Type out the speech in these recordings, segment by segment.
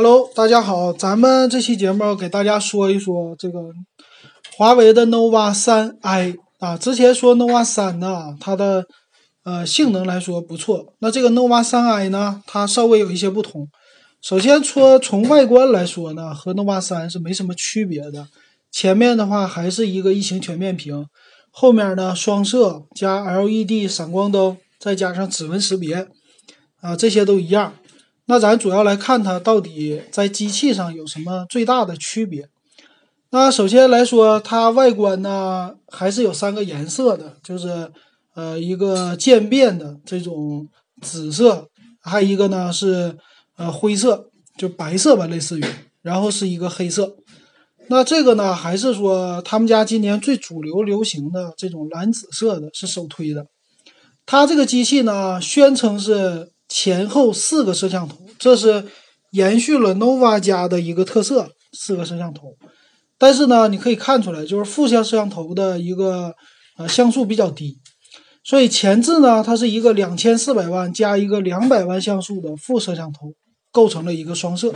Hello，大家好，咱们这期节目给大家说一说这个华为的 nova 三 i 啊。之前说 nova 三呢，它的呃性能来说不错。那这个 nova 三 i 呢，它稍微有一些不同。首先说从外观来说呢，和 nova 三是没什么区别的。前面的话还是一个异形全面屏，后面呢双摄加 LED 闪光灯，再加上指纹识别啊，这些都一样。那咱主要来看它到底在机器上有什么最大的区别。那首先来说，它外观呢还是有三个颜色的，就是呃一个渐变的这种紫色，还有一个呢是呃灰色，就白色吧，类似于，然后是一个黑色。那这个呢，还是说他们家今年最主流流行的这种蓝紫色的是首推的。它这个机器呢，宣称是前后四个摄像头，这是延续了 nova 家的一个特色，四个摄像头。但是呢，你可以看出来，就是副摄像头的一个呃像素比较低，所以前置呢，它是一个两千四百万加一个两百万像素的副摄像头，构成了一个双摄。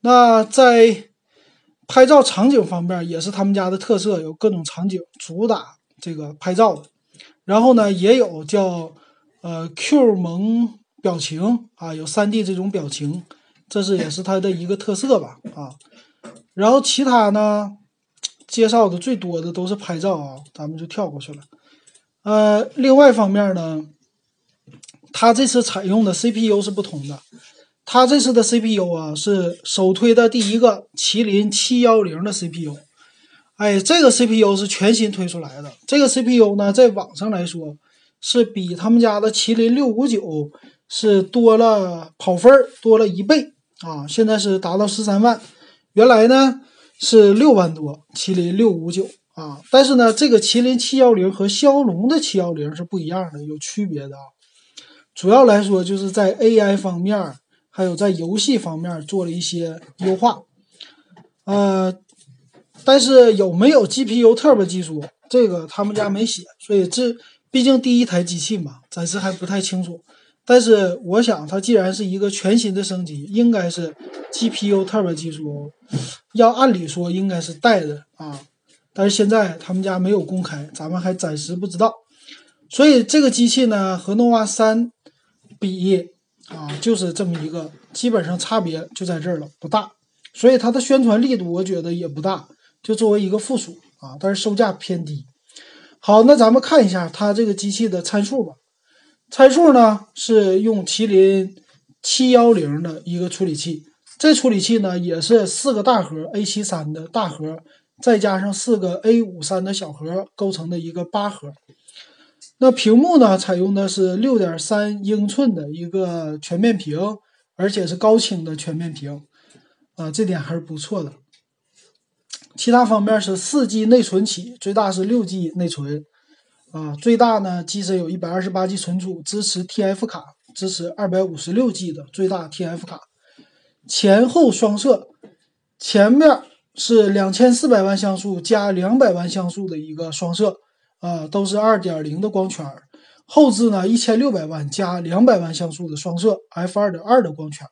那在拍照场景方面也是他们家的特色，有各种场景主打这个拍照的。然后呢，也有叫呃 Q 萌表情啊，有 3D 这种表情，这是也是它的一个特色吧啊。然后其他呢，介绍的最多的都是拍照啊，咱们就跳过去了。呃，另外方面呢，它这次采用的 CPU 是不同的。它这次的 CPU 啊，是首推的第一个麒麟七幺零的 CPU。哎，这个 CPU 是全新推出来的。这个 CPU 呢，在网上来说是比他们家的麒麟六五九是多了跑分多了一倍啊！现在是达到十三万，原来呢是六万多。麒麟六五九啊，但是呢，这个麒麟七幺零和骁龙的七幺零是不一样的，有区别的啊。主要来说就是在 AI 方面。还有在游戏方面做了一些优化，呃，但是有没有 GPU Turbo 技术，这个他们家没写，所以这毕竟第一台机器嘛，暂时还不太清楚。但是我想，它既然是一个全新的升级，应该是 GPU Turbo 技术，要按理说应该是带的啊。但是现在他们家没有公开，咱们还暂时不知道。所以这个机器呢，和 nova 三比。啊，就是这么一个，基本上差别就在这儿了，不大，所以它的宣传力度我觉得也不大，就作为一个附属啊，但是售价偏低。好，那咱们看一下它这个机器的参数吧。参数呢是用麒麟七幺零的一个处理器，这处理器呢也是四个大核 A 七三的大核，再加上四个 A 五三的小核构成的一个八核。那屏幕呢？采用的是六点三英寸的一个全面屏，而且是高清的全面屏，啊，这点还是不错的。其他方面是四 G 内存起，最大是六 G 内存，啊，最大呢机身有一百二十八 G 存储，支持 TF 卡，支持二百五十六 G 的最大 TF 卡，前后双摄，前面是两千四百万像素加两百万像素的一个双摄。啊，都是二点零的光圈，后置呢一千六百万加两百万像素的双摄 f 二点二的光圈，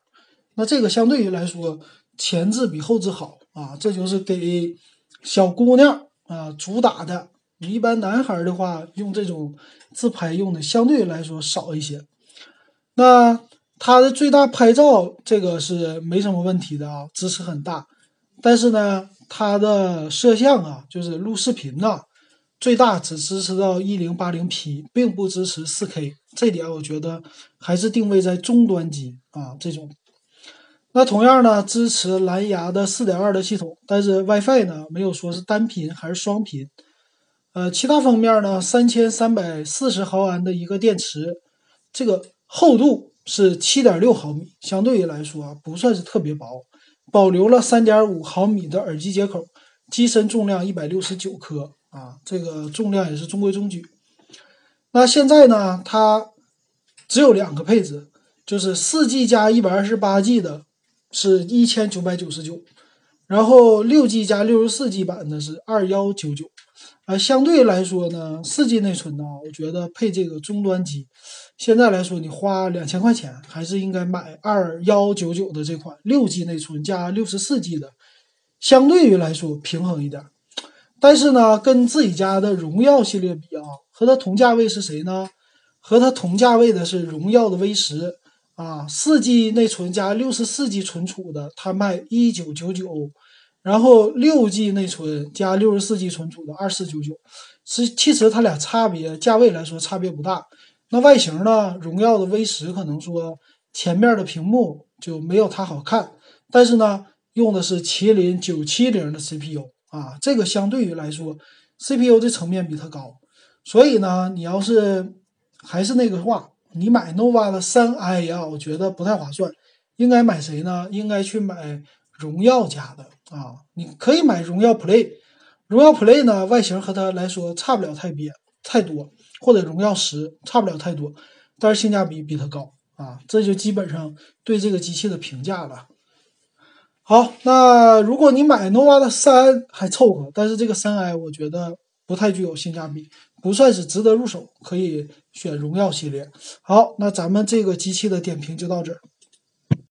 那这个相对于来说前置比后置好。啊，这就是给小姑娘啊主打的。一般男孩的话用这种自拍用的相对来说少一些。那它的最大拍照这个是没什么问题的啊，支持很大，但是呢它的摄像啊就是录视频呐。最大只支持到一零八零 P，并不支持四 K，这点我觉得还是定位在中端机啊这种。那同样呢，支持蓝牙的四点二的系统，但是 WiFi 呢没有说是单频还是双频。呃，其他方面呢，三千三百四十毫安的一个电池，这个厚度是七点六毫米，相对于来说啊不算是特别薄，保留了三点五毫米的耳机接口，机身重量一百六十九克。啊，这个重量也是中规中矩。那现在呢，它只有两个配置，就是四 G 加一百二十八 G 的，是一千九百九十九，然后六 G 加六十四 G 版的是二幺九九。啊，相对来说呢，四 G 内存呢，我觉得配这个终端机现在来说，你花两千块钱，还是应该买二幺九九的这款六 G 内存加六十四 G 的，相对于来说平衡一点。但是呢，跟自己家的荣耀系列比啊，和它同价位是谁呢？和它同价位的是荣耀的 V 十啊，四 G 内存加六十四 G 存储的，它卖一九九九，然后六 G 内存加六十四 G 存储的二四九九，是其实它俩差别价位来说差别不大。那外形呢？荣耀的 V 十可能说前面的屏幕就没有它好看，但是呢，用的是麒麟九七零的 CPU 啊，这个相对于来说，CPU 的层面比它高，所以呢，你要是。还是那个话，你买 nova 的三 i 呀，我觉得不太划算。应该买谁呢？应该去买荣耀家的啊。你可以买荣耀 play，荣耀 play 呢外形和它来说差不了太别太多，或者荣耀十差不了太多，但是性价比比它高啊。这就基本上对这个机器的评价了。好，那如果你买 nova 的三还凑合，但是这个三 i 我觉得不太具有性价比。不算是值得入手，可以选荣耀系列。好，那咱们这个机器的点评就到这儿。